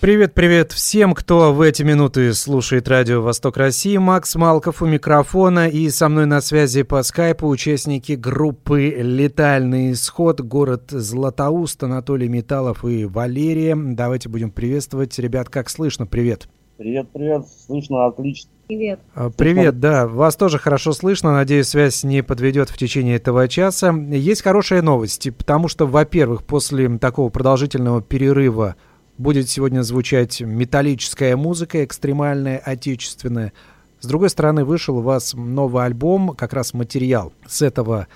Привет, привет всем, кто в эти минуты слушает радио «Восток России». Макс Малков у микрофона и со мной на связи по скайпу участники группы «Летальный исход», город Златоуст, Анатолий Металлов и Валерия. Давайте будем приветствовать. Ребят, как слышно? Привет. Привет, привет. Слышно отлично. Привет. А, привет, да, вас тоже хорошо слышно. Надеюсь, связь не подведет в течение этого часа. Есть хорошие новости, потому что, во-первых, после такого продолжительного перерыва будет сегодня звучать металлическая музыка, экстремальная, отечественная. С другой стороны, вышел у вас новый альбом, как раз материал с этого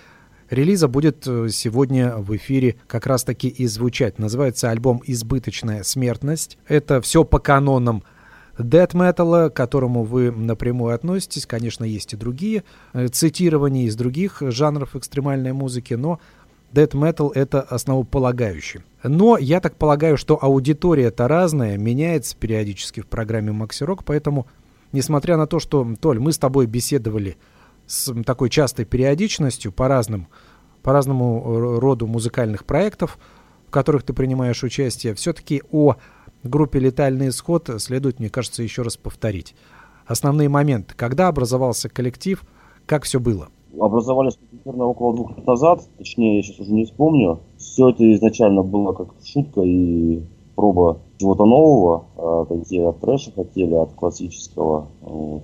релиза будет э, сегодня в эфире как раз-таки и звучать. Называется альбом «Избыточная смертность». Это все по канонам дэт металла, к которому вы напрямую относитесь. Конечно, есть и другие э, цитирования из других жанров экстремальной музыки, но Death Metal — это основополагающий. Но я так полагаю, что аудитория-то разная, меняется периодически в программе Rock, поэтому, несмотря на то, что, Толь, мы с тобой беседовали с такой частой периодичностью по разным, по разному роду музыкальных проектов, в которых ты принимаешь участие, все-таки о группе «Летальный исход» следует, мне кажется, еще раз повторить. Основные моменты. Когда образовался коллектив, как все было – образовались примерно около двух лет назад, точнее, я сейчас уже не вспомню. Все это изначально было как шутка и проба чего-то нового. А, такие от трэша хотели, от классического, вот,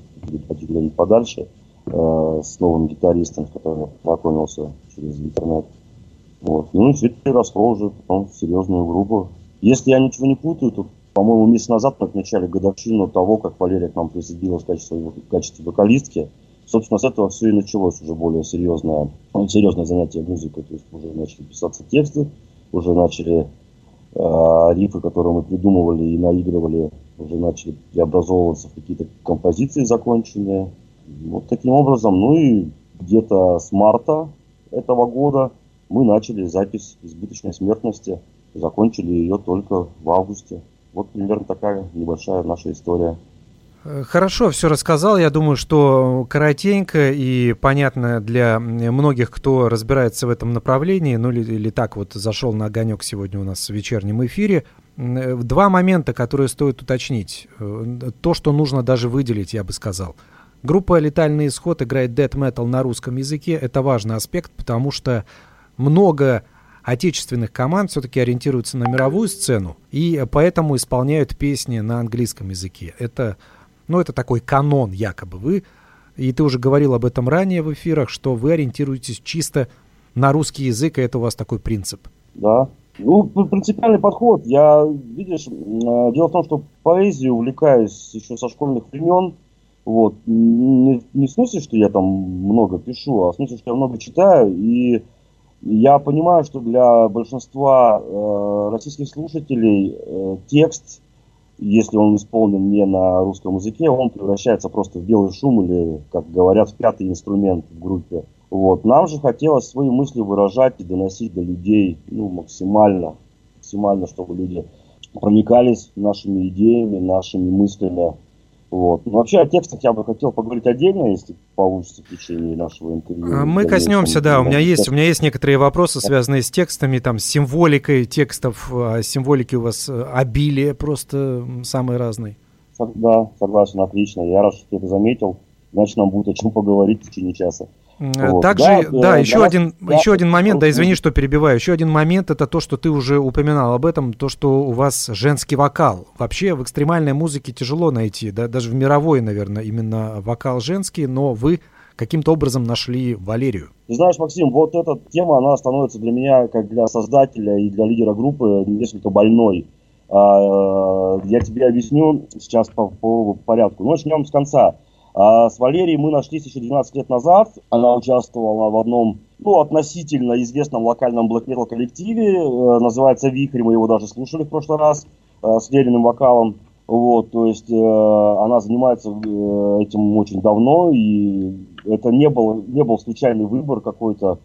хотели подальше, а, с новым гитаристом, с которым я познакомился через интернет. Вот. Ну и все это росло уже потом в серьезную группу. Если я ничего не путаю, то, по-моему, месяц назад мы отмечали годовщину того, как Валерия к нам присоединилась в качестве, в качестве вокалистки. Собственно, с этого все и началось уже более серьезное, серьезное занятие музыкой. То есть уже начали писаться тексты, уже начали э, рифы, которые мы придумывали и наигрывали, уже начали преобразовываться в какие-то композиции законченные. Вот таким образом, ну и где-то с марта этого года мы начали запись избыточной смертности. Закончили ее только в августе. Вот примерно такая небольшая наша история. Хорошо, все рассказал. Я думаю, что коротенько и понятно для многих, кто разбирается в этом направлении, ну или, или так вот зашел на огонек сегодня у нас в вечернем эфире. Э, два момента, которые стоит уточнить. Э, то, что нужно даже выделить, я бы сказал. Группа «Летальный исход» играет death metal на русском языке. Это важный аспект, потому что много отечественных команд все-таки ориентируются на мировую сцену и поэтому исполняют песни на английском языке. Это ну, это такой канон якобы. Вы, и ты уже говорил об этом ранее в эфирах, что вы ориентируетесь чисто на русский язык, и это у вас такой принцип. Да. Ну, принципиальный подход. Я, видишь, э, дело в том, что поэзией увлекаюсь еще со школьных времен. Вот. Не, не в смысле, что я там много пишу, а в смысле, что я много читаю. И я понимаю, что для большинства э, российских слушателей э, текст если он исполнен не на русском языке, он превращается просто в белый шум или, как говорят, в пятый инструмент в группе. Вот. Нам же хотелось свои мысли выражать и доносить до людей ну, максимально, максимально, чтобы люди проникались нашими идеями, нашими мыслями. Вот. Ну, вообще о текстах я бы хотел поговорить отдельно, если получится в течение нашего интервью. А, мы коснемся, да. У меня есть, у меня есть некоторые вопросы, связанные с текстами, там, с символикой текстов. А символики у вас э, обилие просто самые разные. Да, согласен, отлично. Я рад, что ты это заметил. Значит, нам будет о чем поговорить в течение часа. Вот. Также, да, да, да еще, один, да, еще один момент, да, извини, что перебиваю. Еще один момент это то, что ты уже упоминал об этом, то, что у вас женский вокал. Вообще в экстремальной музыке тяжело найти, да, даже в мировой, наверное, именно вокал женский, но вы каким-то образом нашли Валерию. Ты знаешь, Максим, вот эта тема, она становится для меня, как для создателя и для лидера группы, несколько больной. А, я тебе объясню сейчас по, по порядку. Начнем с конца. А с Валерией мы нашлись еще 12 лет назад. Она участвовала в одном, ну, относительно известном локальном блэк метал коллективе. Э, называется «Вихрь», мы его даже слушали в прошлый раз э, с Лериным вокалом. Вот, то есть э, она занимается э, этим очень давно, и это не был, не был случайный выбор какой-то.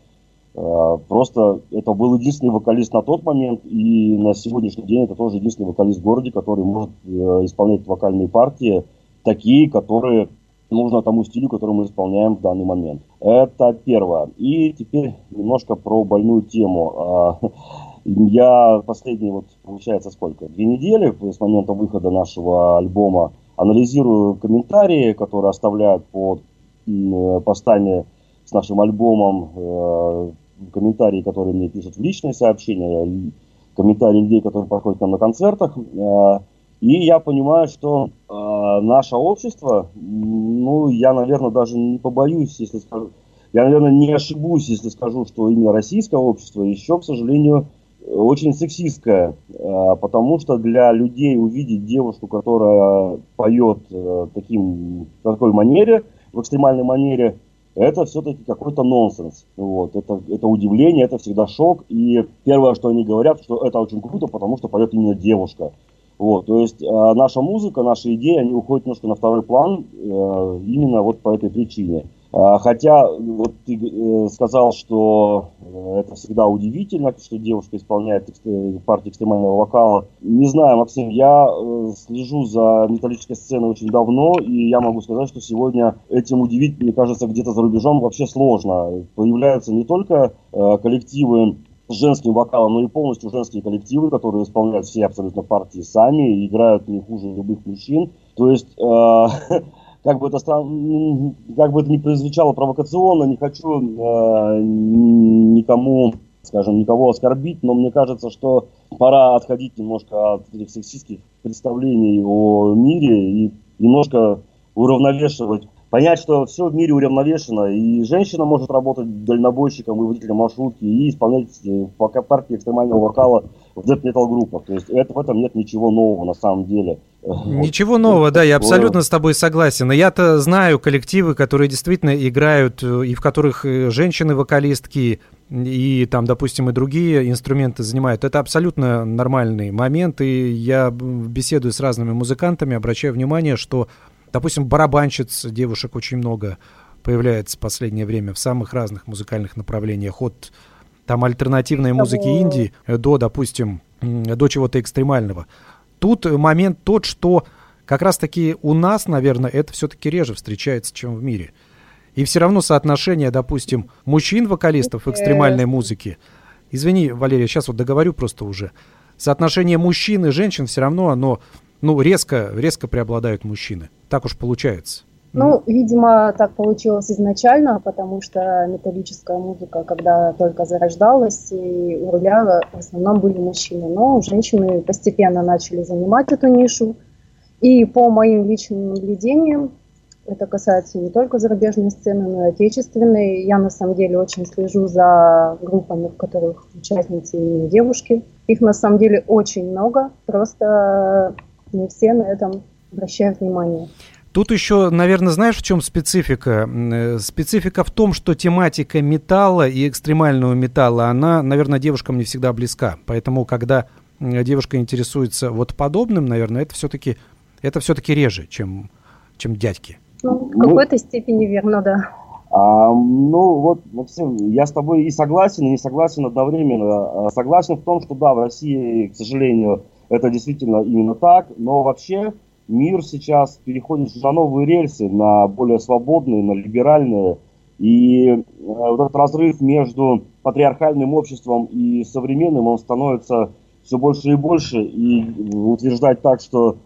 Э, просто это был единственный вокалист на тот момент, и на сегодняшний день это тоже единственный вокалист в городе, который может э, исполнять вокальные партии, такие, которые нужно тому стилю, который мы исполняем в данный момент. Это первое. И теперь немножко про больную тему. А, я последние, вот, получается, сколько? Две недели с момента выхода нашего альбома анализирую комментарии, которые оставляют под постами с нашим альбомом, э, комментарии, которые мне пишут в личные сообщения, комментарии людей, которые проходят нам на концертах. И я понимаю, что э, наше общество, ну, я, наверное, даже не побоюсь, если скажу, я, наверное, не ошибусь, если скажу, что именно российское общество еще, к сожалению, очень сексистская, э, потому что для людей увидеть девушку, которая поет э, таким, такой манере, в экстремальной манере, это все-таки какой-то нонсенс. Вот. Это, это удивление, это всегда шок. И первое, что они говорят, что это очень круто, потому что поет именно девушка. Вот, то есть э, наша музыка, наши идеи, они уходят немножко на второй план э, именно вот по этой причине. А, хотя, вот ты э, сказал, что э, это всегда удивительно, что девушка исполняет партию экстремального вокала. Не знаю, Максим, я э, слежу за металлической сценой очень давно, и я могу сказать, что сегодня этим удивить, мне кажется, где-то за рубежом вообще сложно. Появляются не только коллективы с женским вокалом, но и полностью женские коллективы, которые исполняют все абсолютно партии сами, и играют не хуже любых мужчин. То есть как бы это как бы это ни прозвучало провокационно, не хочу э, никому, скажем, никого оскорбить, но мне кажется, что пора отходить немножко от этих сексистских представлений о мире и немножко уравновешивать понять, что все в мире уравновешено, и женщина может работать дальнобойщиком и водителем маршрутки, и исполнять э, пока партии экстремального вокала в death metal группах. То есть это, в этом нет ничего нового на самом деле. Ничего нового, да, я абсолютно с тобой согласен. Я-то знаю коллективы, которые действительно играют, э, и в которых э, женщины-вокалистки, и там, допустим, и другие инструменты занимают. Это абсолютно нормальный момент, и я беседую с разными музыкантами, обращаю внимание, что Допустим, барабанщиц девушек очень много появляется в последнее время в самых разных музыкальных направлениях. От там альтернативной музыки Индии до, допустим, до чего-то экстремального. Тут момент тот, что как раз-таки у нас, наверное, это все-таки реже встречается, чем в мире. И все равно соотношение, допустим, мужчин-вокалистов в экстремальной музыке, извини, Валерия, сейчас вот договорю просто уже, соотношение мужчин и женщин все равно оно ну, резко, резко преобладают мужчины. Так уж получается. Ну, видимо, так получилось изначально, потому что металлическая музыка, когда только зарождалась, и у руля в основном были мужчины. Но женщины постепенно начали занимать эту нишу. И по моим личным наблюдениям, это касается не только зарубежной сцены, но и отечественной. Я на самом деле очень слежу за группами, в которых участницы именно девушки. Их на самом деле очень много. Просто не все на этом обращают внимание. Тут еще, наверное, знаешь, в чем специфика? Э, специфика в том, что тематика металла и экстремального металла, она, наверное, девушкам не всегда близка. Поэтому, когда девушка интересуется вот подобным, наверное, это все-таки это все-таки реже, чем, чем дядьки. Ну, в какой-то ну, степени верно, да. А, ну, вот, Максим, я с тобой и согласен, и не согласен одновременно. А, согласен в том, что да, в России, к сожалению, это действительно именно так, но вообще мир сейчас переходит на новые рельсы, на более свободные, на либеральные. И э, вот этот разрыв между патриархальным обществом и современным, он становится все больше и больше. И утверждать так, что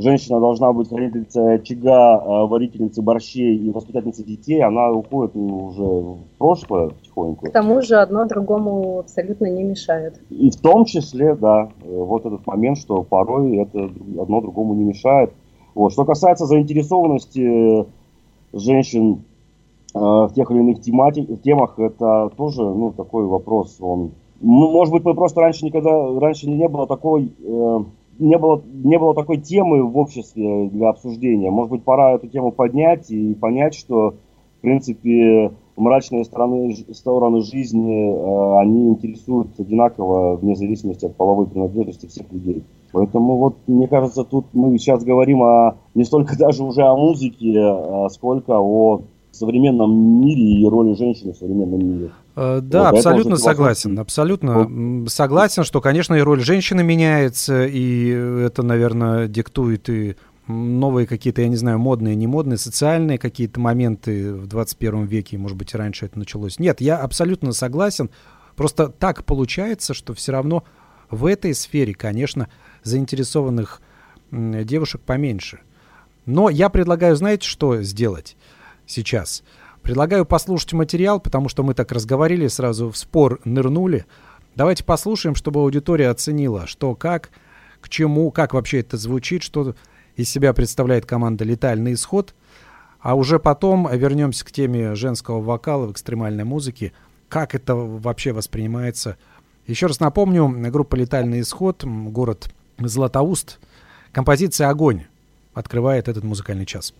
женщина должна быть хранительницей очага, а варительницей борщей и воспитательницей детей, она уходит уже в прошлое потихоньку. К тому же одно другому абсолютно не мешает. И в том числе, да, вот этот момент, что порой это одно другому не мешает. Вот. Что касается заинтересованности женщин э, в тех или иных тематик, темах, это тоже ну, такой вопрос. Он, ну, может быть, мы просто раньше никогда, раньше не было такой... Э, не было, не было такой темы в обществе для обсуждения. Может быть, пора эту тему поднять и понять, что, в принципе, мрачные стороны, стороны жизни, э, они интересуют одинаково, вне зависимости от половой принадлежности всех людей. Поэтому вот, мне кажется, тут мы сейчас говорим о, не столько даже уже о музыке, а сколько о современном мире и роли женщины в современном мире. Э, да, вот, абсолютно согласен. Абсолютно вот. согласен, что, конечно, и роль женщины меняется, и это, наверное, диктует и новые какие-то, я не знаю, модные, не модные, социальные какие-то моменты в 21 веке, может быть, и раньше это началось. Нет, я абсолютно согласен. Просто так получается, что все равно в этой сфере, конечно, заинтересованных девушек поменьше. Но я предлагаю, знаете, что сделать сейчас? Предлагаю послушать материал, потому что мы так разговаривали, сразу в спор нырнули. Давайте послушаем, чтобы аудитория оценила, что, как, к чему, как вообще это звучит, что из себя представляет команда «Летальный исход». А уже потом вернемся к теме женского вокала в экстремальной музыке. Как это вообще воспринимается? Еще раз напомню, группа «Летальный исход», город Златоуст. Композиция «Огонь» открывает этот музыкальный час.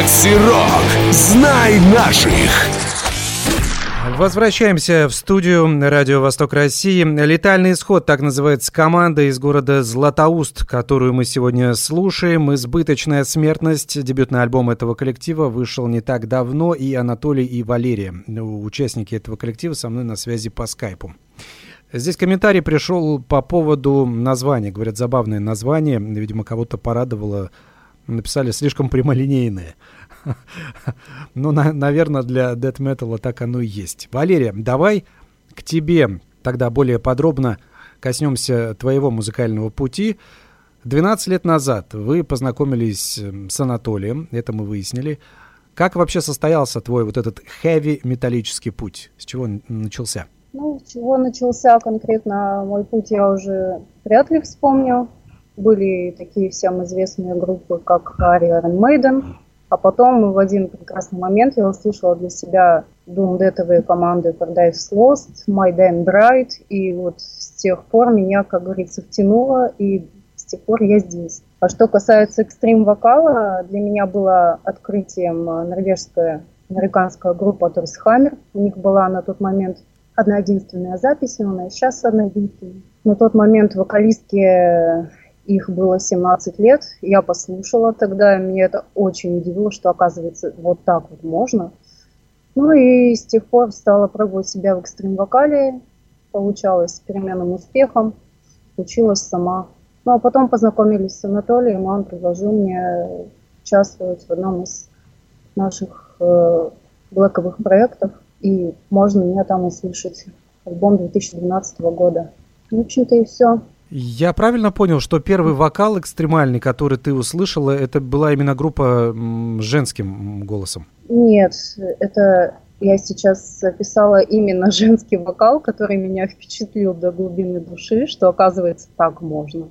Макси Рок. Знай наших. Возвращаемся в студию Радио Восток России. «Летальный исход» — так называется команда из города Златоуст, которую мы сегодня слушаем. «Избыточная смертность». Дебютный альбом этого коллектива вышел не так давно, и Анатолий и Валерия, участники этого коллектива, со мной на связи по скайпу. Здесь комментарий пришел по поводу названия. Говорят, забавное название. Видимо, кого-то порадовало. Написали слишком прямолинейное. Ну, на, наверное, для Death Metal так оно и есть. Валерия, давай к тебе тогда более подробно коснемся твоего музыкального пути. 12 лет назад вы познакомились с Анатолием, это мы выяснили. Как вообще состоялся твой вот этот heavy металлический путь? С чего он начался? Ну, с чего начался конкретно мой путь, я уже вряд ли вспомню. Были такие всем известные группы, как Iron Maiden, а потом в один прекрасный момент я услышала для себя думдетовые команды Paradise Lost, My Damn Bride, и вот с тех пор меня, как говорится, втянуло, и с тех пор я здесь. А что касается экстрим-вокала, для меня было открытием норвежская американская группа Торсхаммер. У них была на тот момент одна единственная запись, и она сейчас одна единственная. На тот момент вокалистки их было 17 лет. Я послушала тогда, меня это очень удивило, что оказывается вот так вот можно. Ну и с тех пор стала пробовать себя в экстрим-вокале. Получалось с переменным успехом. Училась сама. Ну а потом познакомились с Анатолием, он предложил мне участвовать в одном из наших э, блэковых проектов. И можно меня там услышать. Альбом 2012 года. В общем-то и все. Я правильно понял, что первый вокал экстремальный, который ты услышала, это была именно группа с женским голосом? Нет, это я сейчас описала именно женский вокал, который меня впечатлил до глубины души, что оказывается так можно.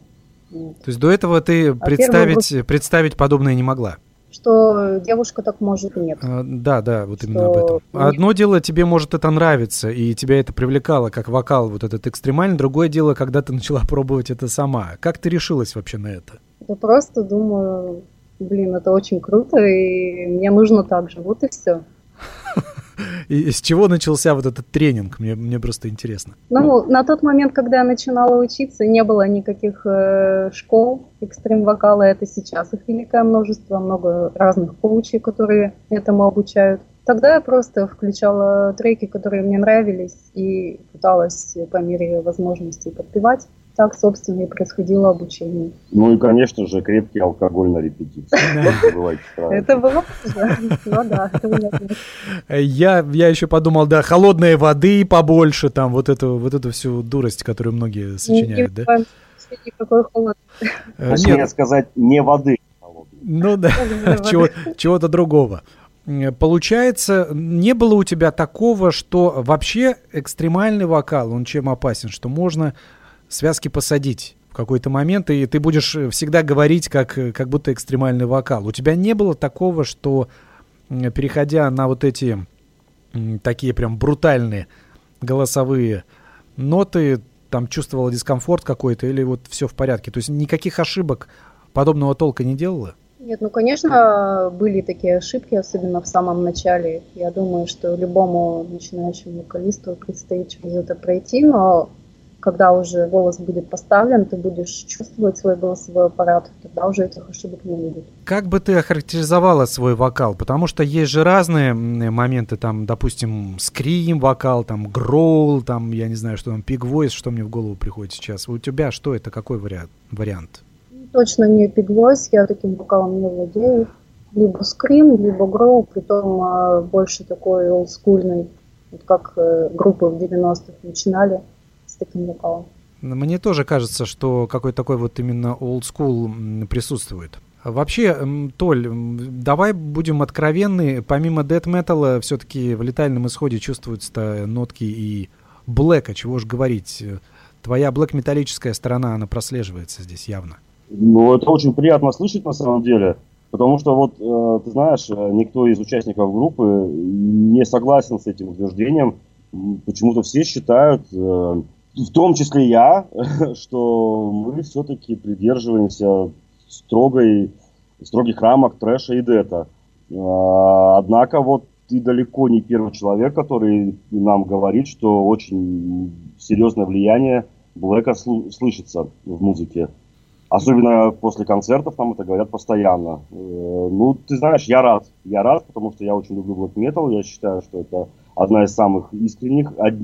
То есть до этого ты а представить, групп... представить подобное не могла? Что девушка так может нет. А, да, да, вот что... именно об этом. Одно дело, тебе может это нравиться, и тебя это привлекало, как вокал вот этот экстремальный. Другое дело, когда ты начала пробовать это сама. Как ты решилась вообще на это? Я просто думаю, блин, это очень круто, и мне нужно так же. Вот и все. И с чего начался вот этот тренинг? Мне, мне просто интересно. Ну, на тот момент, когда я начинала учиться, не было никаких э, школ экстрим-вокала. Это сейчас их великое множество, много разных коучей, которые этому обучают. Тогда я просто включала треки, которые мне нравились, и пыталась по мере возможностей подпевать так, собственно, и происходило обучение. Ну и, конечно же, крепкий алкоголь на репетиции. Это было Ну да, я, я еще подумал, да, холодной воды побольше, там вот эту, вот эту всю дурость, которую многие сочиняют, да? Никакой холод. Э, нет, сказать, не воды. Ну да, чего-то другого. Получается, не было у тебя такого, что вообще экстремальный вокал, он чем опасен, что можно связки посадить в какой-то момент, и ты будешь всегда говорить, как, как будто экстремальный вокал. У тебя не было такого, что, переходя на вот эти такие прям брутальные голосовые ноты, там чувствовала дискомфорт какой-то, или вот все в порядке? То есть никаких ошибок подобного толка не делала? Нет, ну, конечно, были такие ошибки, особенно в самом начале. Я думаю, что любому начинающему вокалисту предстоит через это пройти, но когда уже голос будет поставлен, ты будешь чувствовать свой голосовой аппарат, тогда уже этих ошибок не будет. Как бы ты охарактеризовала свой вокал? Потому что есть же разные моменты, там, допустим, скрим вокал, там, гроул, там, я не знаю, что там, пиг voice, что мне в голову приходит сейчас. У тебя что это, какой вариант? вариант? Точно не пиг voice, я таким вокалом не владею. Либо скрим, либо гроул, притом а, больше такой олдскульный, вот как э, группы в 90-х начинали таким вокалом. Мне тоже кажется, что какой-то такой вот именно old school присутствует. Вообще, Толь, давай будем откровенны. Помимо death metal, все-таки в летальном исходе чувствуются нотки и блэка, чего ж говорить. Твоя блэк-металлическая сторона, она прослеживается здесь явно. Ну, это очень приятно слышать на самом деле. Потому что вот, э, ты знаешь, э, никто из участников группы не согласен с этим утверждением. Почему-то все считают, э, в том числе я, что мы все-таки придерживаемся строгой, строгих рамок трэша и дета. Однако вот ты далеко не первый человек, который нам говорит, что очень серьезное влияние Блэка слышится в музыке. Особенно после концертов нам это говорят постоянно. Э, ну, ты знаешь, я рад. Я рад, потому что я очень люблю блэк метал. Я считаю, что это одна из самых искренних, од...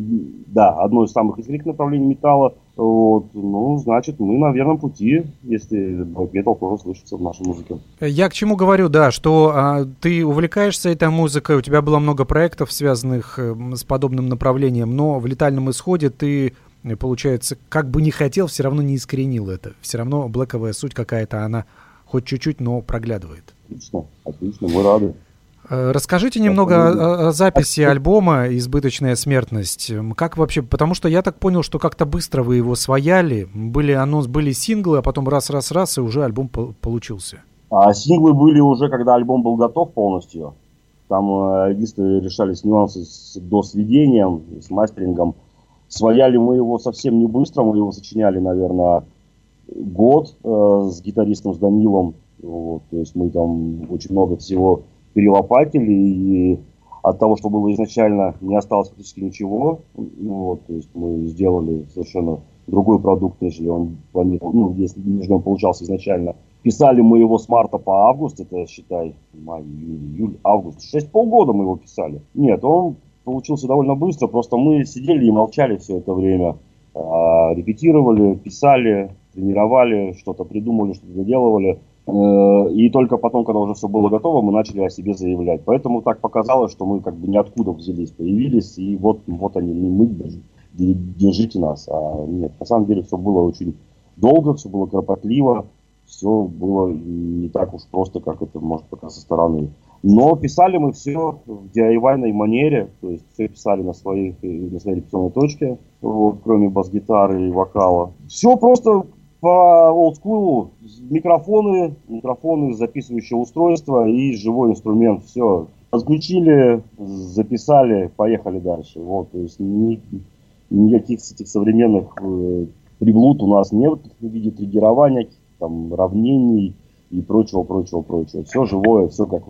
да, одно из самых искренних направлений металла. Вот, ну, значит, мы на верном пути, если метал тоже слышится в нашей музыке. Я к чему говорю, да, что а, ты увлекаешься этой музыкой, у тебя было много проектов, связанных э, с подобным направлением, но в летальном исходе ты получается, как бы не хотел, все равно не искоренил это. Все равно блэковая суть какая-то, она хоть чуть-чуть, но проглядывает. Отлично, отлично, мы рады. Э, расскажите немного о, о записи альбома «Избыточная смертность». Как вообще, потому что я так понял, что как-то быстро вы его свояли, были анонс, были синглы, а потом раз-раз-раз, и уже альбом получился. А синглы были уже, когда альбом был готов полностью. Там э, единственное решались нюансы с досведением, с мастерингом. Свояли мы его совсем не быстро, мы его сочиняли, наверное, год э, с гитаристом, с Данилом. Вот, то есть мы там очень много всего перелопатили, и от того, что было изначально, не осталось практически ничего. Ну, вот, то есть мы сделали совершенно другой продукт, нежели он планировал, ну, если нежели он получался изначально. Писали мы его с марта по август, это, считай, май, июль, июль, август. Шесть полгода мы его писали. Нет, он получился довольно быстро, просто мы сидели и молчали все это время. А, репетировали, писали, тренировали, что-то придумали, что-то доделывали. Э, и только потом, когда уже все было готово, мы начали о себе заявлять. Поэтому так показалось, что мы как бы ниоткуда взялись, появились, и вот, вот они, мы, держите нас. А нет, на самом деле все было очень долго, все было кропотливо, все было не так уж просто, как это может показаться со стороны. Но писали мы все в diy манере, то есть все писали на, своих, на своей репетиционной точке, вот, кроме бас-гитары и вокала. Все просто по олдскулу, микрофоны, микрофоны, записывающее устройство и живой инструмент, все. Отключили, записали, поехали дальше. Вот, то есть ни, никаких этих современных э, приблуд у нас нет в виде триггерования, там, равнений и прочего, прочего, прочего. Все живое, все как,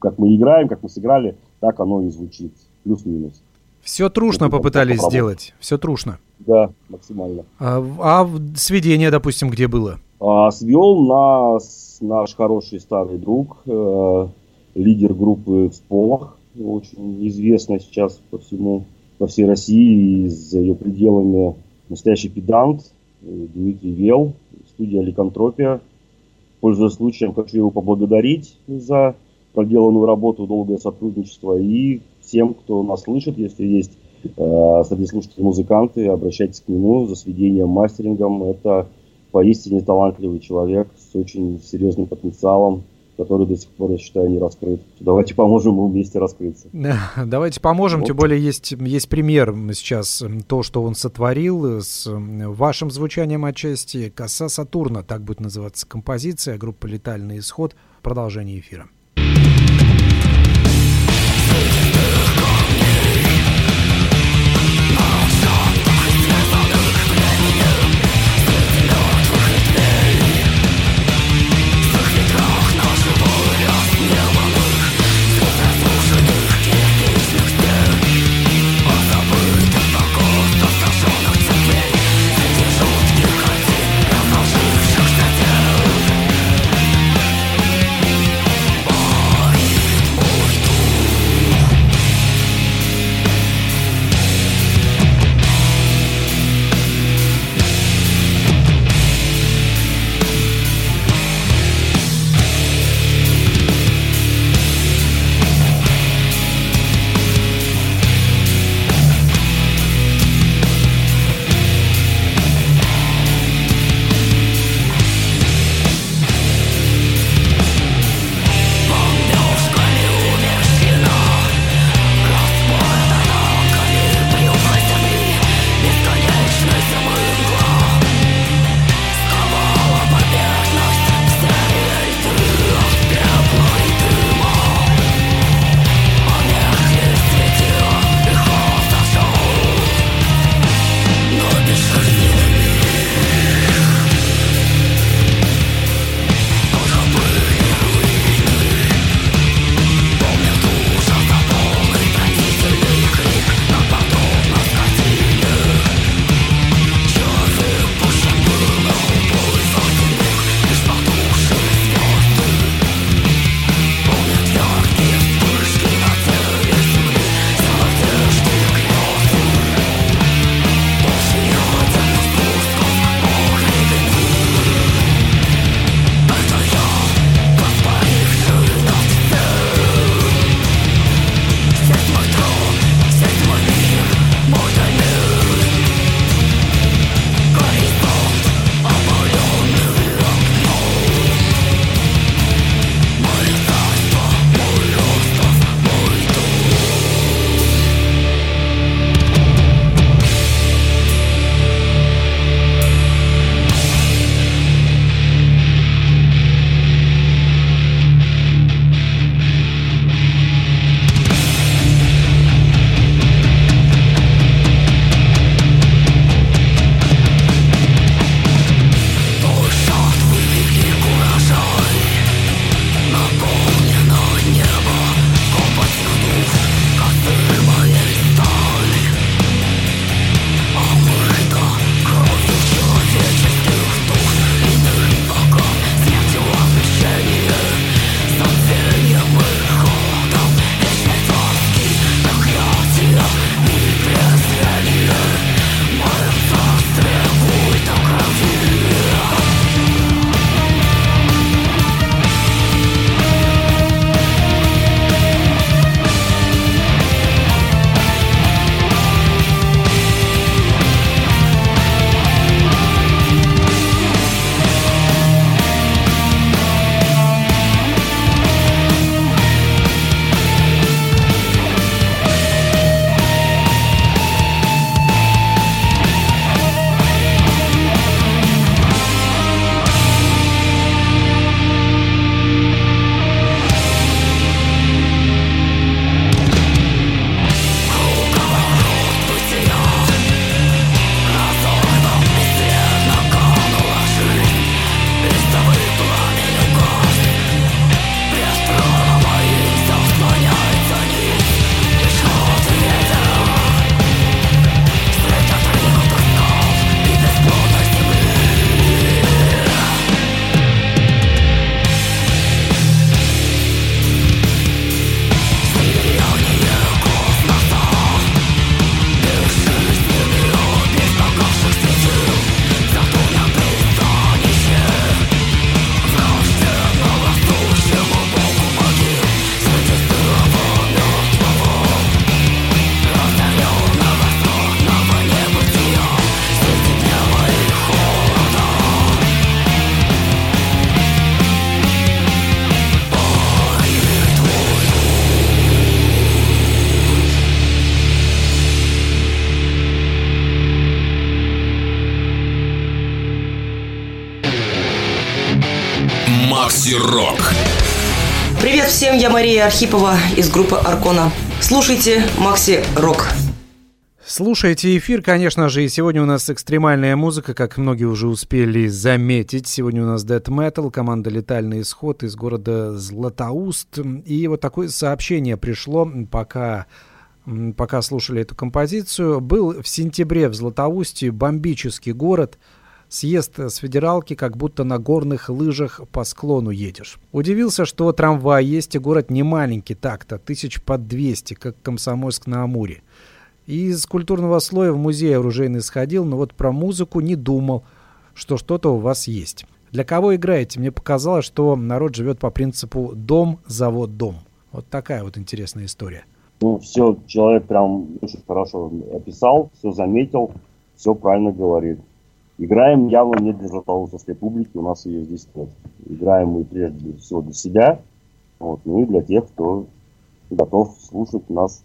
как мы играем, как мы сыграли, так оно и звучит. Плюс-минус. Все трушно Это попытались сделать. Все трушно. Да, максимально. А, а сведение, допустим, где было? А, свел нас наш хороший старый друг, э, лидер группы «Всполох», очень известный сейчас по всему, по всей России и за ее пределами настоящий педант э, Дмитрий Вел, студия «Ликантропия». Пользуясь случаем, хочу его поблагодарить за проделанную работу, долгое сотрудничество и всем, кто нас слышит, если есть э, среди слушателей музыканты, обращайтесь к нему за сведением, мастерингом. Это поистине талантливый человек с очень серьезным потенциалом, который до сих пор, я считаю, не раскрыт. Давайте поможем ему вместе раскрыться. Давайте поможем, вот. тем более есть, есть пример сейчас, то, что он сотворил с вашим звучанием отчасти. «Коса Сатурна», так будет называться композиция, группа «Летальный исход». Продолжение эфира. Макси Рок. Привет всем, я Мария Архипова из группы Аркона. Слушайте Макси Рок. Слушайте эфир, конечно же, и сегодня у нас экстремальная музыка, как многие уже успели заметить. Сегодня у нас Death Metal, команда «Летальный исход» из города Златоуст. И вот такое сообщение пришло, пока пока слушали эту композицию. Был в сентябре в Златоусте бомбический город. Съезд с федералки, как будто на горных лыжах по склону едешь. Удивился, что трамвай есть, и город не маленький так-то, тысяч под 200, как Комсомольск на Амуре. Из культурного слоя в музей оружейный сходил, но вот про музыку не думал, что что-то у вас есть. Для кого играете? Мне показалось, что народ живет по принципу «дом, завод, дом». Вот такая вот интересная история. Ну, все, человек прям очень хорошо описал, все заметил, все правильно говорит. Играем явно не для Златоустовской публики, у нас ее здесь нет. Играем мы прежде всего для себя, вот, ну и для тех, кто готов слушать нас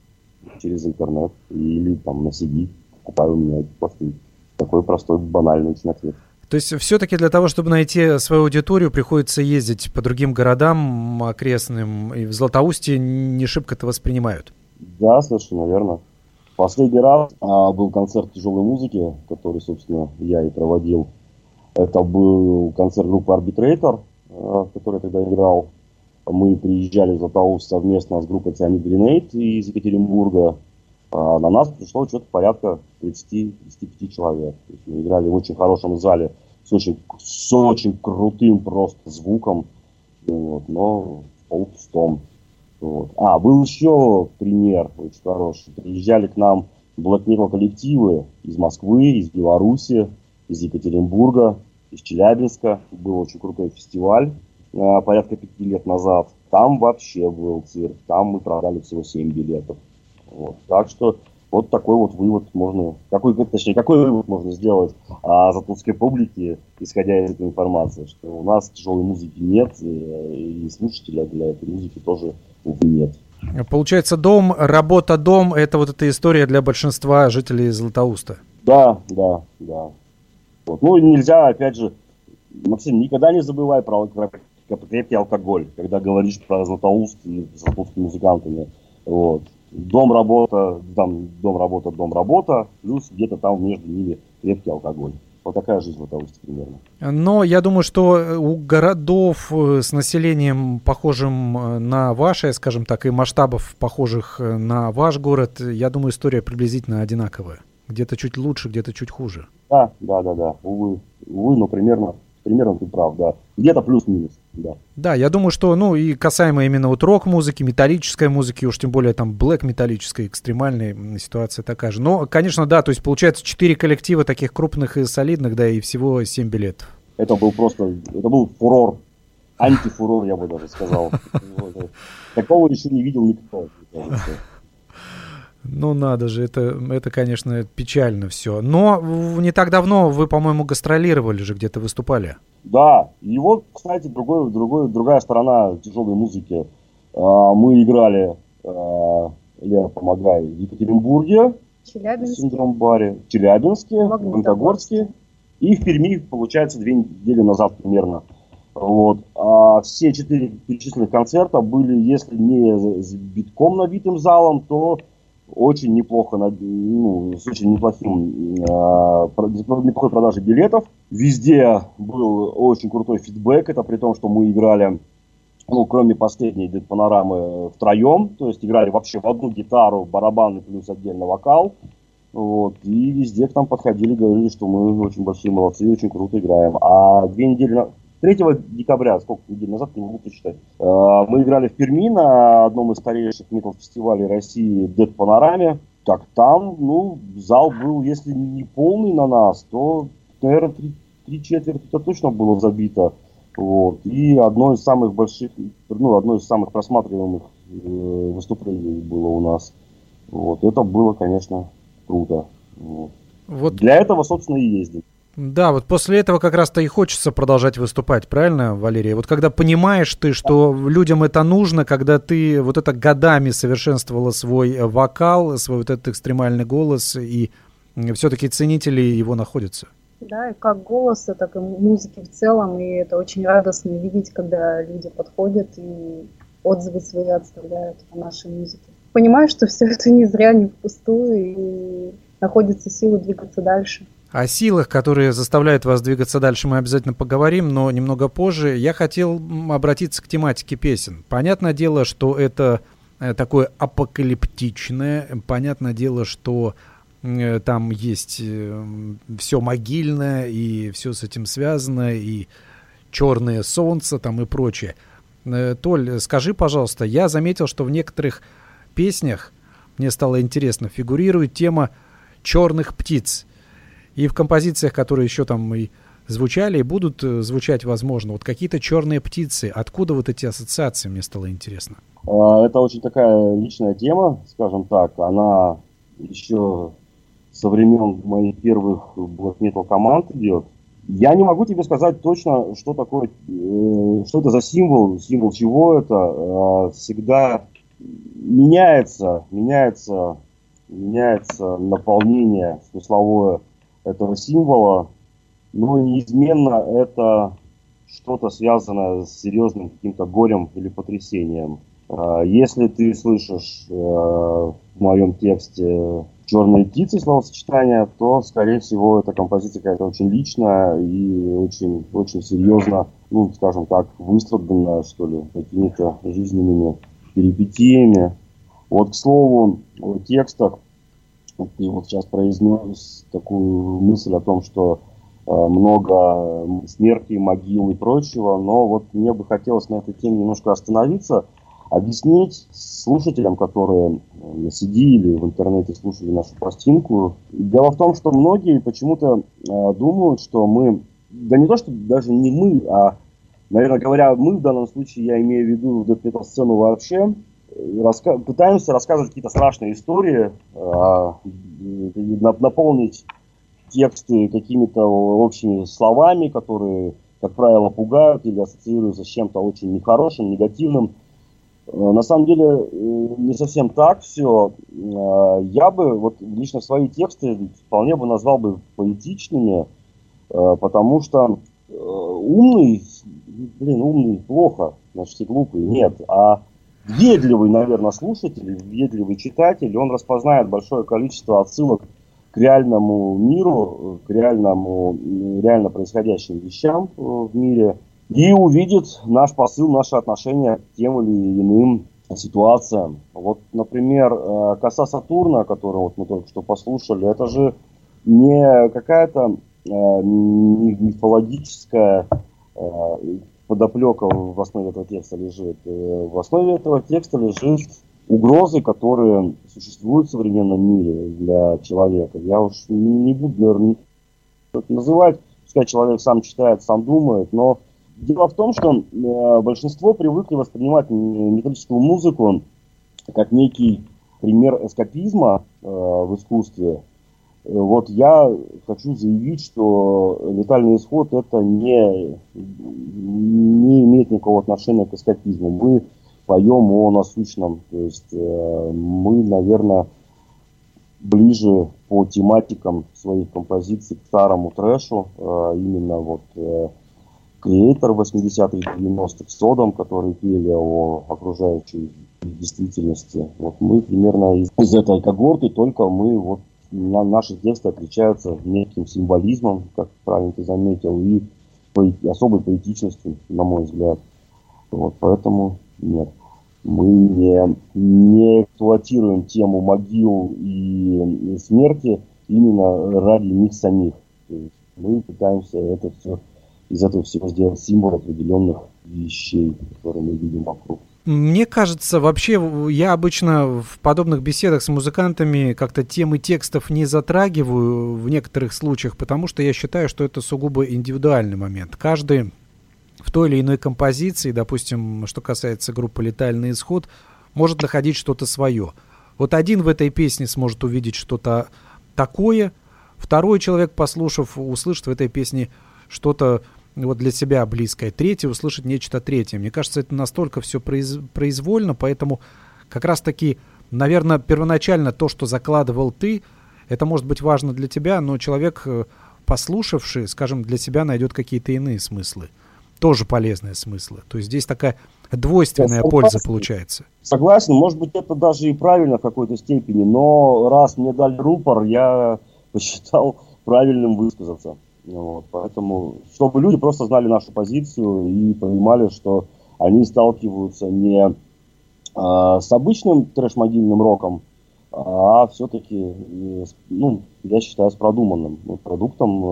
через интернет или там на CD, покупаю у меня эти. Такой простой, банальный очень ответ. То есть все-таки для того, чтобы найти свою аудиторию, приходится ездить по другим городам окрестным, и в Златоусте не шибко это воспринимают? Да, совершенно верно. Последний раз а, был концерт тяжелой музыки, который, собственно, я и проводил. Это был концерт группы Arbitrator, а, я тогда играл. Мы приезжали в Златоуст совместно с группой Цианид Гринейт из Екатеринбурга. А на нас пришло что-то порядка 30-35 человек. То есть мы играли в очень хорошем зале с очень, с очень крутым просто звуком, вот, но полупустом. Вот. А, был еще пример очень хороший. Приезжали к нам Black коллективы из Москвы, из Беларуси, из Екатеринбурга, из Челябинска. Был очень крутой фестиваль э, порядка пяти лет назад. Там вообще был цирк. Там мы продали всего 7 билетов. Вот. Так что вот такой вот вывод можно, какой, точнее, какой вывод можно сделать о затулской публике, исходя из этой информации, что у нас тяжелой музыки нет, и, и слушателя для этой музыки тоже, увы, нет. Получается, дом, работа, дом – это вот эта история для большинства жителей Златоуста. Да, да, да. Вот. Ну, нельзя, опять же, Максим, никогда не забывай про, про, про крепкий алкоголь, когда говоришь про Златоуст и златоустскими музыкантами. Вот дом работа, там дом работа, дом работа, плюс где-то там между ними крепкий алкоголь. Вот такая жизнь в Златоусте примерно. Но я думаю, что у городов э, с населением похожим э, на ваше, скажем так, и масштабов похожих э, на ваш город, я думаю, история приблизительно одинаковая. Где-то чуть лучше, где-то чуть хуже. Да, да, да, да. Увы, увы, но примерно примерно ты прав, да. Где-то плюс-минус, да. Да, я думаю, что, ну, и касаемо именно вот рок-музыки, металлической музыки, уж тем более там блэк-металлической, экстремальной ситуация такая же. Но, конечно, да, то есть получается 4 коллектива таких крупных и солидных, да, и всего 7 билетов. Это был просто, это был фурор, антифурор, я бы даже сказал. Такого еще не видел никто. Ну, надо же, это, это, конечно, печально все. Но не так давно вы, по-моему, гастролировали же, где-то выступали. Да, и вот, кстати, другой, другой, другая сторона тяжелой музыки. А, мы играли, а, я помогаю, в Екатеринбурге, Челябинске, Синдром-баре, Челябинске, Магнитогорске и в Перми, получается, две недели назад примерно. Вот. А все четыре перечисленных концерта были, если не с битком набитым залом, то очень неплохо, ну, с очень неплохим, э, неплохой продажей билетов. Везде был очень крутой фидбэк, это при том, что мы играли, ну, кроме последней панорамы, втроем, то есть играли вообще в одну гитару, барабаны плюс отдельно вокал. Вот, и везде к нам подходили, говорили, что мы очень большие молодцы, очень круто играем. А две недели, 3 декабря, сколько недель назад, не могу посчитать, э, мы играли в Перми на одном из старейших метал-фестивалей России Dead Панораме. Так там, ну, зал был, если не полный на нас, то, наверное, три, три четверти это точно было забито. Вот. И одно из самых больших, ну, одно из самых просматриваемых э, выступлений было у нас. Вот. Это было, конечно, круто. Вот. Вот. Для этого, собственно, и ездим. Да, вот после этого как раз-то и хочется продолжать выступать, правильно, Валерия? Вот когда понимаешь ты, что людям это нужно, когда ты вот это годами совершенствовала свой э, вокал, свой вот этот экстремальный голос, и все-таки ценители его находятся. Да, и как голоса, так и музыки в целом. И это очень радостно видеть, когда люди подходят и отзывы свои отставляют о нашей музыке. Понимаю, что все это не зря, не впустую, и находятся силы двигаться дальше. О силах, которые заставляют вас двигаться дальше, мы обязательно поговорим, но немного позже. Я хотел обратиться к тематике песен. Понятное дело, что это э, такое апокалиптичное. Понятное дело, что э, там есть э, все могильное и все с этим связано, и черное солнце там и прочее. Толь, скажи, пожалуйста, я заметил, что в некоторых песнях, мне стало интересно, фигурирует тема черных птиц. И в композициях, которые еще там и звучали, и будут э, звучать, возможно, вот какие-то черные птицы. Откуда вот эти ассоциации, мне стало интересно. А, это очень такая личная тема, скажем так. Она еще со времен моих первых black metal команд идет. Я не могу тебе сказать точно, что такое, э, что это за символ, символ чего это. А, всегда меняется, меняется, меняется наполнение смысловое этого символа, но неизменно это что-то связанное с серьезным каким-то горем или потрясением. А, если ты слышишь э, в моем тексте черные птицы словосочетания, то, скорее всего, эта композиция какая-то очень личная и очень, очень серьезно, ну, скажем так, выстраданная, что ли, какими-то жизненными перипетиями. Вот, к слову, о текстах, ты вот сейчас произнес такую мысль о том, что э, много смерти, могил и прочего, но вот мне бы хотелось на этой теме немножко остановиться, объяснить слушателям, которые или в интернете слушали нашу пластинку. Дело в том, что многие почему-то э, думают, что мы, да не то, что даже не мы, а, наверное говоря, мы в данном случае, я имею в виду дэт сцену вообще, раска пытаемся рассказывать какие-то страшные истории, э, наполнить тексты какими-то общими словами, которые, как правило, пугают или ассоциируются с чем-то очень нехорошим, негативным. Э, на самом деле э, не совсем так все. Я бы вот лично свои тексты вполне бы назвал бы поэтичными, потому что умный, блин, умный плохо, значит и глупый нет, а ведливый, наверное, слушатель, ведливый читатель, он распознает большое количество отсылок к реальному миру, к реальному, реально происходящим вещам в мире – и увидит наш посыл, наше отношение к тем или иным ситуациям. Вот, например, э, коса Сатурна, которую вот мы только что послушали, это же не какая-то э, мифологическая э, подоплека в основе этого текста лежит. В основе этого текста лежит угрозы, которые существуют в современном мире для человека. Я уж не буду, наверное, называть, пускай человек сам читает, сам думает, но Дело в том, что э, большинство привыкли воспринимать металлическую музыку как некий пример эскапизма э, в искусстве. Вот я хочу заявить, что летальный исход это не, не имеет никакого отношения к эскапизму. Мы поем о насущном. То есть э, мы, наверное, ближе по тематикам своих композиций к старому трэшу. Э, именно вот э, Креатор 80-х, 90-х, Содом, которые пели о окружающей действительности. Вот мы примерно из, из этой когорты, только мы вот на, наши тексты отличаются неким символизмом, как правильно ты заметил, и особой поэтичностью, на мой взгляд. Вот, поэтому нет. Мы не, не эксплуатируем тему могил и, смерти именно ради них самих. Мы пытаемся это все из этого всего сделать символ определенных вещей, которые мы видим вокруг. Мне кажется, вообще я обычно в подобных беседах с музыкантами как-то темы текстов не затрагиваю в некоторых случаях, потому что я считаю, что это сугубо индивидуальный момент. Каждый в той или иной композиции, допустим, что касается группы «Летальный исход», может находить что-то свое. Вот один в этой песне сможет увидеть что-то такое, второй человек, послушав, услышит в этой песне что-то вот для себя близкое, третье услышать нечто третье. Мне кажется, это настолько все произ, произвольно, поэтому как раз-таки, наверное, первоначально то, что закладывал ты, это может быть важно для тебя, но человек э, послушавший, скажем, для себя найдет какие-то иные смыслы, тоже полезные смыслы. То есть здесь такая двойственная Я польза согласен. получается. Согласен, может быть, это даже и правильно в какой-то степени, но раз мне дали рупор, я посчитал правильным высказаться. Вот, поэтому, чтобы люди просто знали нашу позицию и понимали, что они сталкиваются не а, с обычным трэш-могильным роком, а все-таки, ну, я считаю, с продуманным ну, продуктом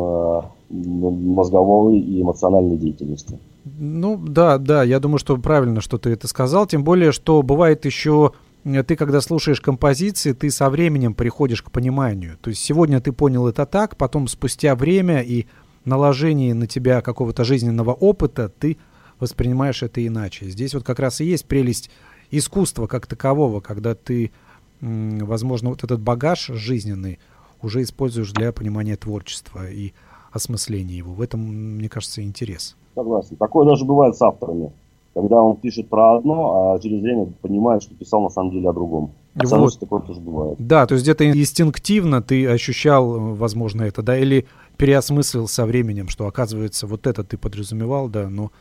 м- мозговой и эмоциональной деятельности. Ну да, да, я думаю, что правильно, что ты это сказал. Тем более, что бывает еще, ты когда слушаешь композиции, ты со временем приходишь к пониманию. То есть сегодня ты понял это так, потом спустя время и наложение на тебя какого-то жизненного опыта, ты воспринимаешь это иначе. Здесь вот как раз и есть прелесть искусства как такового, когда ты, возможно, вот этот багаж жизненный уже используешь для понимания творчества и осмысления его. В этом, мне кажется, интерес. Согласен. Такое даже бывает с авторами. Когда он пишет про одно, а через время понимает, что писал на самом деле о другом. Вот. Со мной такое тоже бывает. Да, то есть где-то инстинктивно ты ощущал, возможно, это, да, или переосмыслил со временем, что, оказывается, вот это ты подразумевал, да, но,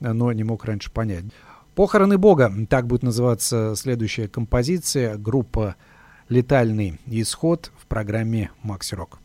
но не мог раньше понять. «Похороны Бога» — так будет называться следующая композиция, группа «Летальный исход» в программе «Макси Рок».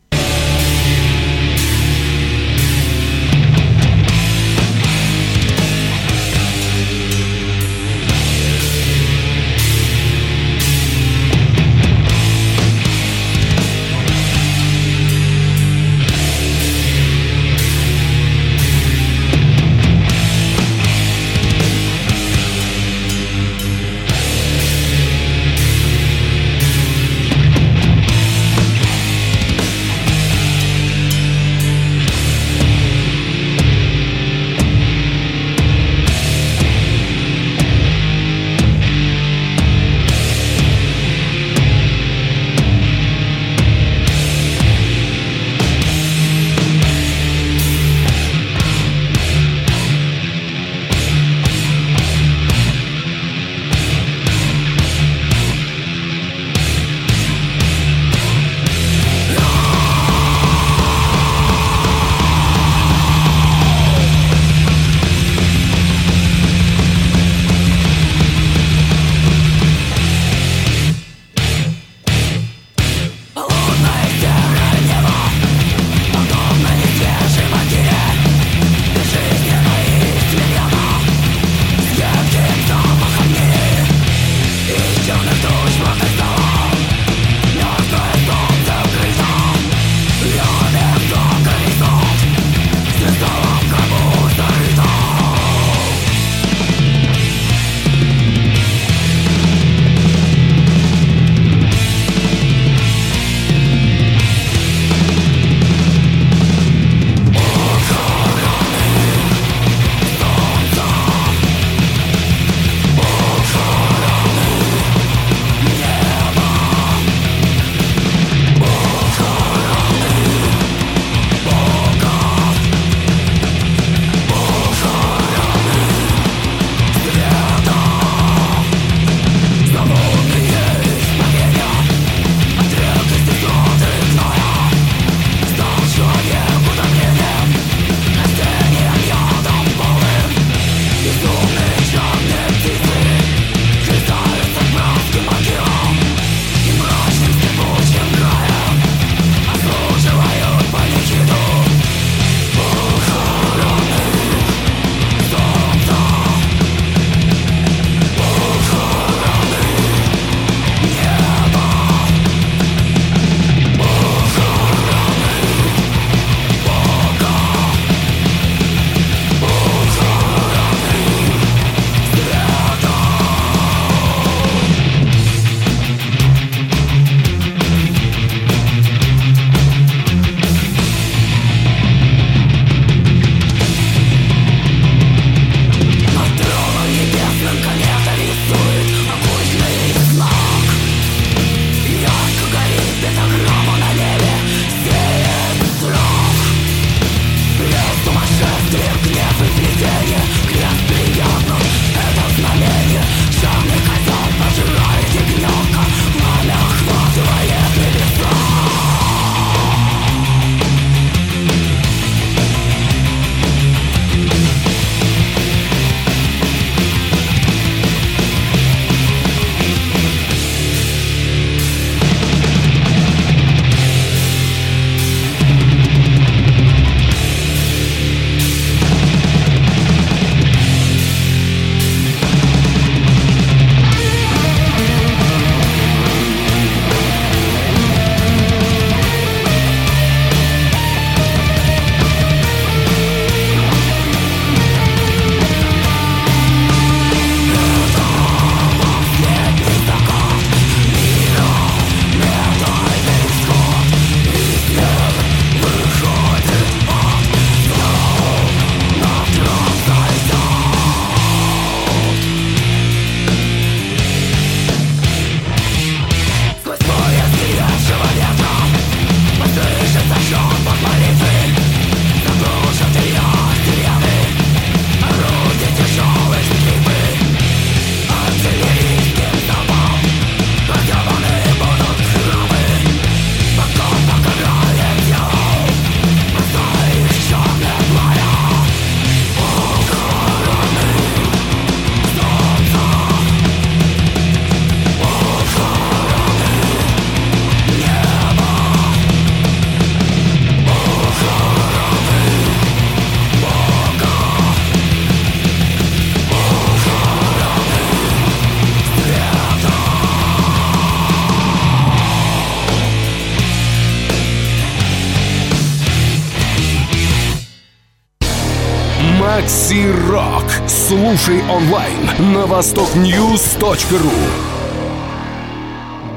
Слушай онлайн на востокньюз.ру.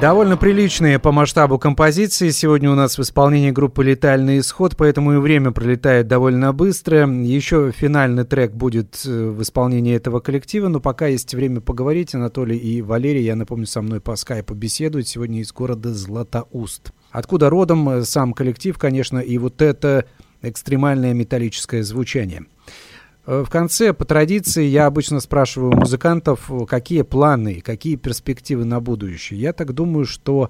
Довольно приличные по масштабу композиции. Сегодня у нас в исполнении группы «Летальный исход», поэтому и время пролетает довольно быстро. Еще финальный трек будет э, в исполнении этого коллектива, но пока есть время поговорить. Анатолий и Валерий, я напомню, со мной по скайпу беседуют сегодня из города Златоуст. Откуда родом э, сам коллектив, конечно, и вот это экстремальное металлическое звучание – в конце, по традиции, я обычно спрашиваю музыкантов, какие планы, какие перспективы на будущее. Я так думаю, что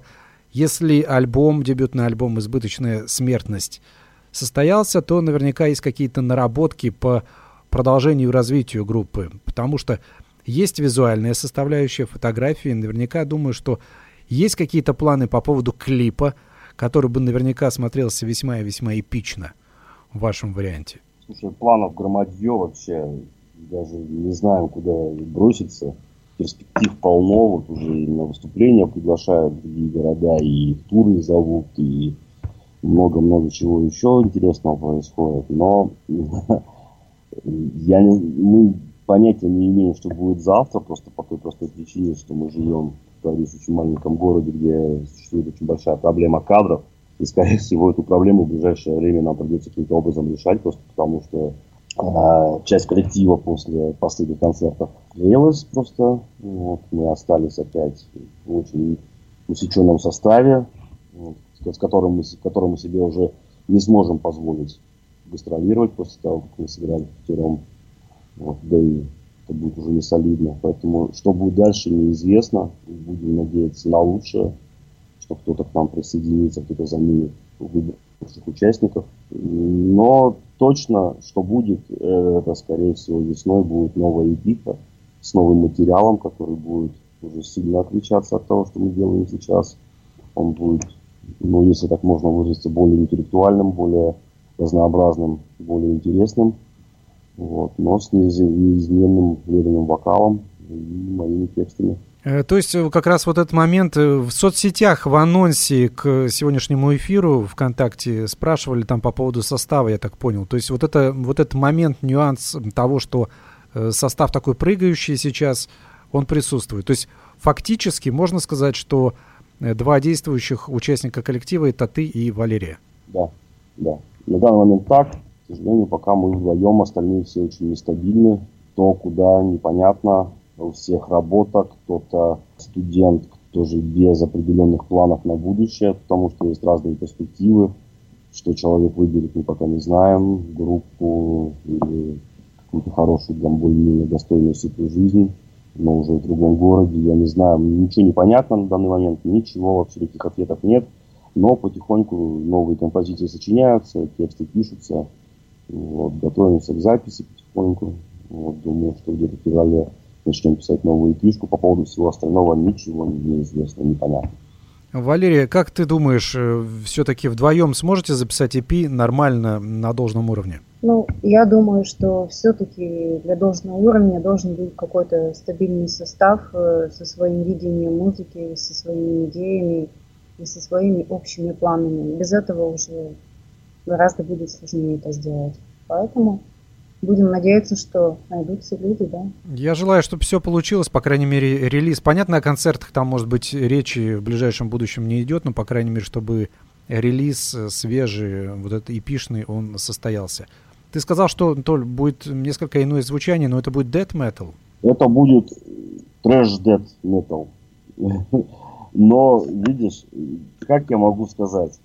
если альбом, дебютный альбом «Избыточная смертность» состоялся, то наверняка есть какие-то наработки по продолжению и развитию группы, потому что есть визуальная составляющая фотографии, наверняка думаю, что есть какие-то планы по поводу клипа, который бы наверняка смотрелся весьма и весьма эпично в вашем варианте. Слушай, планов громадье вообще, даже не знаем, куда броситься. Перспектив полно, вот уже на выступления приглашают другие города, и туры зовут, и много-много чего еще интересного происходит. Но я не, мы понятия не имеем, что будет завтра, просто по той простой причине, что мы живем в очень маленьком городе, где существует очень большая проблема кадров. И, скорее всего, эту проблему в ближайшее время нам придется каким-то образом решать, просто потому что э, часть коллектива после последних концертов клеилась просто. Вот, мы остались опять в очень усеченном составе, вот, с которым мы, которым мы себе уже не сможем позволить гастролировать после того, как мы сыграли пятером. Вот, да и это будет уже не солидно. Поэтому что будет дальше, неизвестно. Будем надеяться на лучшее что кто-то к нам присоединится, кто-то заменит выбывших участников. Но точно, что будет, это, скорее всего, весной будет новая эпика с новым материалом, который будет уже сильно отличаться от того, что мы делаем сейчас. Он будет, ну, если так можно выразиться, более интеллектуальным, более разнообразным, более интересным. Вот, но с неизменным веренным вокалом и моими текстами. Э, то есть э, как раз вот этот момент э, в соцсетях, в анонсе к сегодняшнему эфиру ВКонтакте спрашивали там по поводу состава, я так понял. То есть вот, это, вот этот момент, нюанс того, что состав такой прыгающий сейчас, он присутствует. То есть фактически можно сказать, что два действующих участника коллектива это ты и Валерия. Да, да. На данный момент так. К сожалению, пока мы вдвоем, остальные все очень нестабильны. То, куда непонятно, у всех работа, кто-то студент, тоже без определенных планов на будущее, потому что есть разные перспективы, что человек выберет, мы пока не знаем, группу или какую-то хорошую, там, более-менее достойную сытую жизнь, но уже в другом городе, я не знаю, ничего не понятно на данный момент, ничего, вообще никаких ответов нет, но потихоньку новые композиции сочиняются, тексты пишутся, вот, готовимся к записи потихоньку, вот, думаю, что где-то в феврале начнем писать новую книжку. По поводу всего остального ничего не известно, непонятно. Валерия, как ты думаешь, э, все-таки вдвоем сможете записать EP нормально, на должном уровне? Ну, я думаю, что все-таки для должного уровня должен быть какой-то стабильный состав э, со своим видением музыки, со своими идеями и со своими общими планами. Без этого уже гораздо будет сложнее это сделать. Поэтому будем надеяться, что найдутся люди, да. Я желаю, чтобы все получилось, по крайней мере, релиз. Понятно, о концертах там, может быть, речи в ближайшем будущем не идет, но, по крайней мере, чтобы релиз свежий, вот этот эпишный, он состоялся. Ты сказал, что, Толь, будет несколько иное звучание, но это будет death metal? Это будет трэш death metal. Но, видишь, как я могу сказать,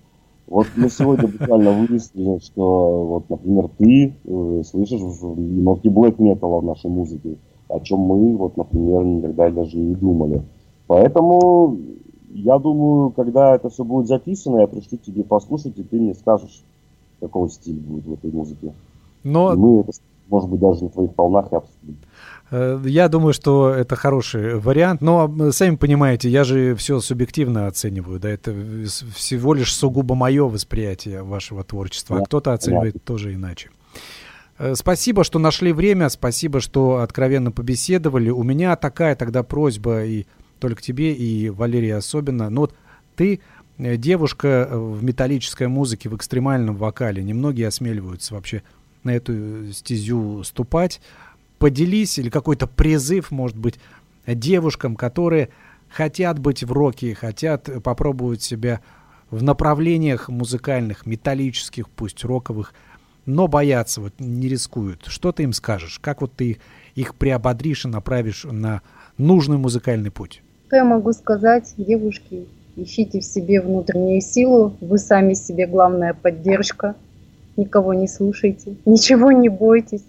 вот мы сегодня буквально выяснили, что, вот, например, ты э, слышишь нотки блэк металла в нашей музыке, о чем мы, вот, например, никогда даже не думали. Поэтому я думаю, когда это все будет записано, я пришлю тебе послушать, и ты мне скажешь, какой стиль будет в этой музыке. Но... И мы это, может быть, даже на твоих полнах и обсудим. Э, я думаю, что это хороший вариант, но сами понимаете, я же все субъективно оцениваю, да, это всего лишь сугубо мое восприятие вашего творчества, а кто-то оценивает тоже иначе. Э, спасибо, что нашли время, спасибо, что откровенно побеседовали. У меня такая тогда просьба и только тебе, и Валерии особенно. Ну вот ты э, девушка в металлической музыке, в экстремальном вокале. Немногие осмеливаются вообще на эту стезю ступать. Поделись или какой-то призыв, может быть, девушкам, которые хотят быть в роке, хотят попробовать себя в направлениях музыкальных, металлических, пусть роковых, но боятся, вот не рискуют. Что ты им скажешь? Как вот ты их приободришь и направишь на нужный музыкальный путь? Что я могу сказать, девушки, ищите в себе внутреннюю силу, вы сами себе главная поддержка, никого не слушайте, ничего не бойтесь,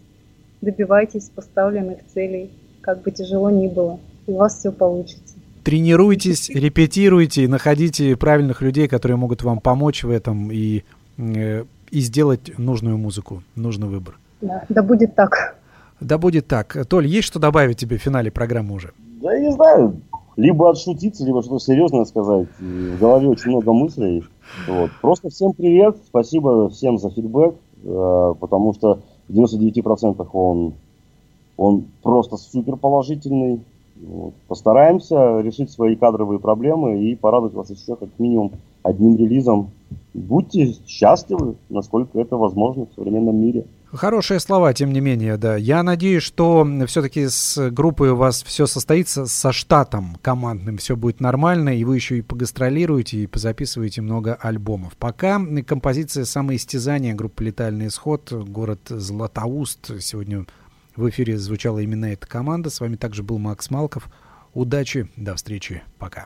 добивайтесь поставленных целей, как бы тяжело ни было, и у вас все получится. Тренируйтесь, репетируйте, находите правильных людей, которые могут вам помочь в этом и, э, и сделать нужную музыку, нужный выбор. Да, да будет так. Да будет так. Толь, есть что добавить тебе в финале программы уже? Да я не знаю. Либо отшутиться, либо что-то серьезное сказать. В голове очень много мыслей. Вот. Просто всем привет. Спасибо всем за фидбэк. Э, потому что в 99% он, он просто супер положительный. Вот. Постараемся решить свои кадровые проблемы и порадовать вас еще как минимум одним релизом. Будьте счастливы, насколько это возможно в современном мире. Хорошие слова, тем не менее, да. Я надеюсь, что все-таки с группой у вас все состоится, со штатом командным все будет нормально, и вы еще и погастролируете, и позаписываете много альбомов. Пока композиция «Самоистязание» группы «Летальный исход», город Златоуст. Сегодня в эфире звучала именно эта команда. С вами также был Макс Малков. Удачи, до встречи, пока.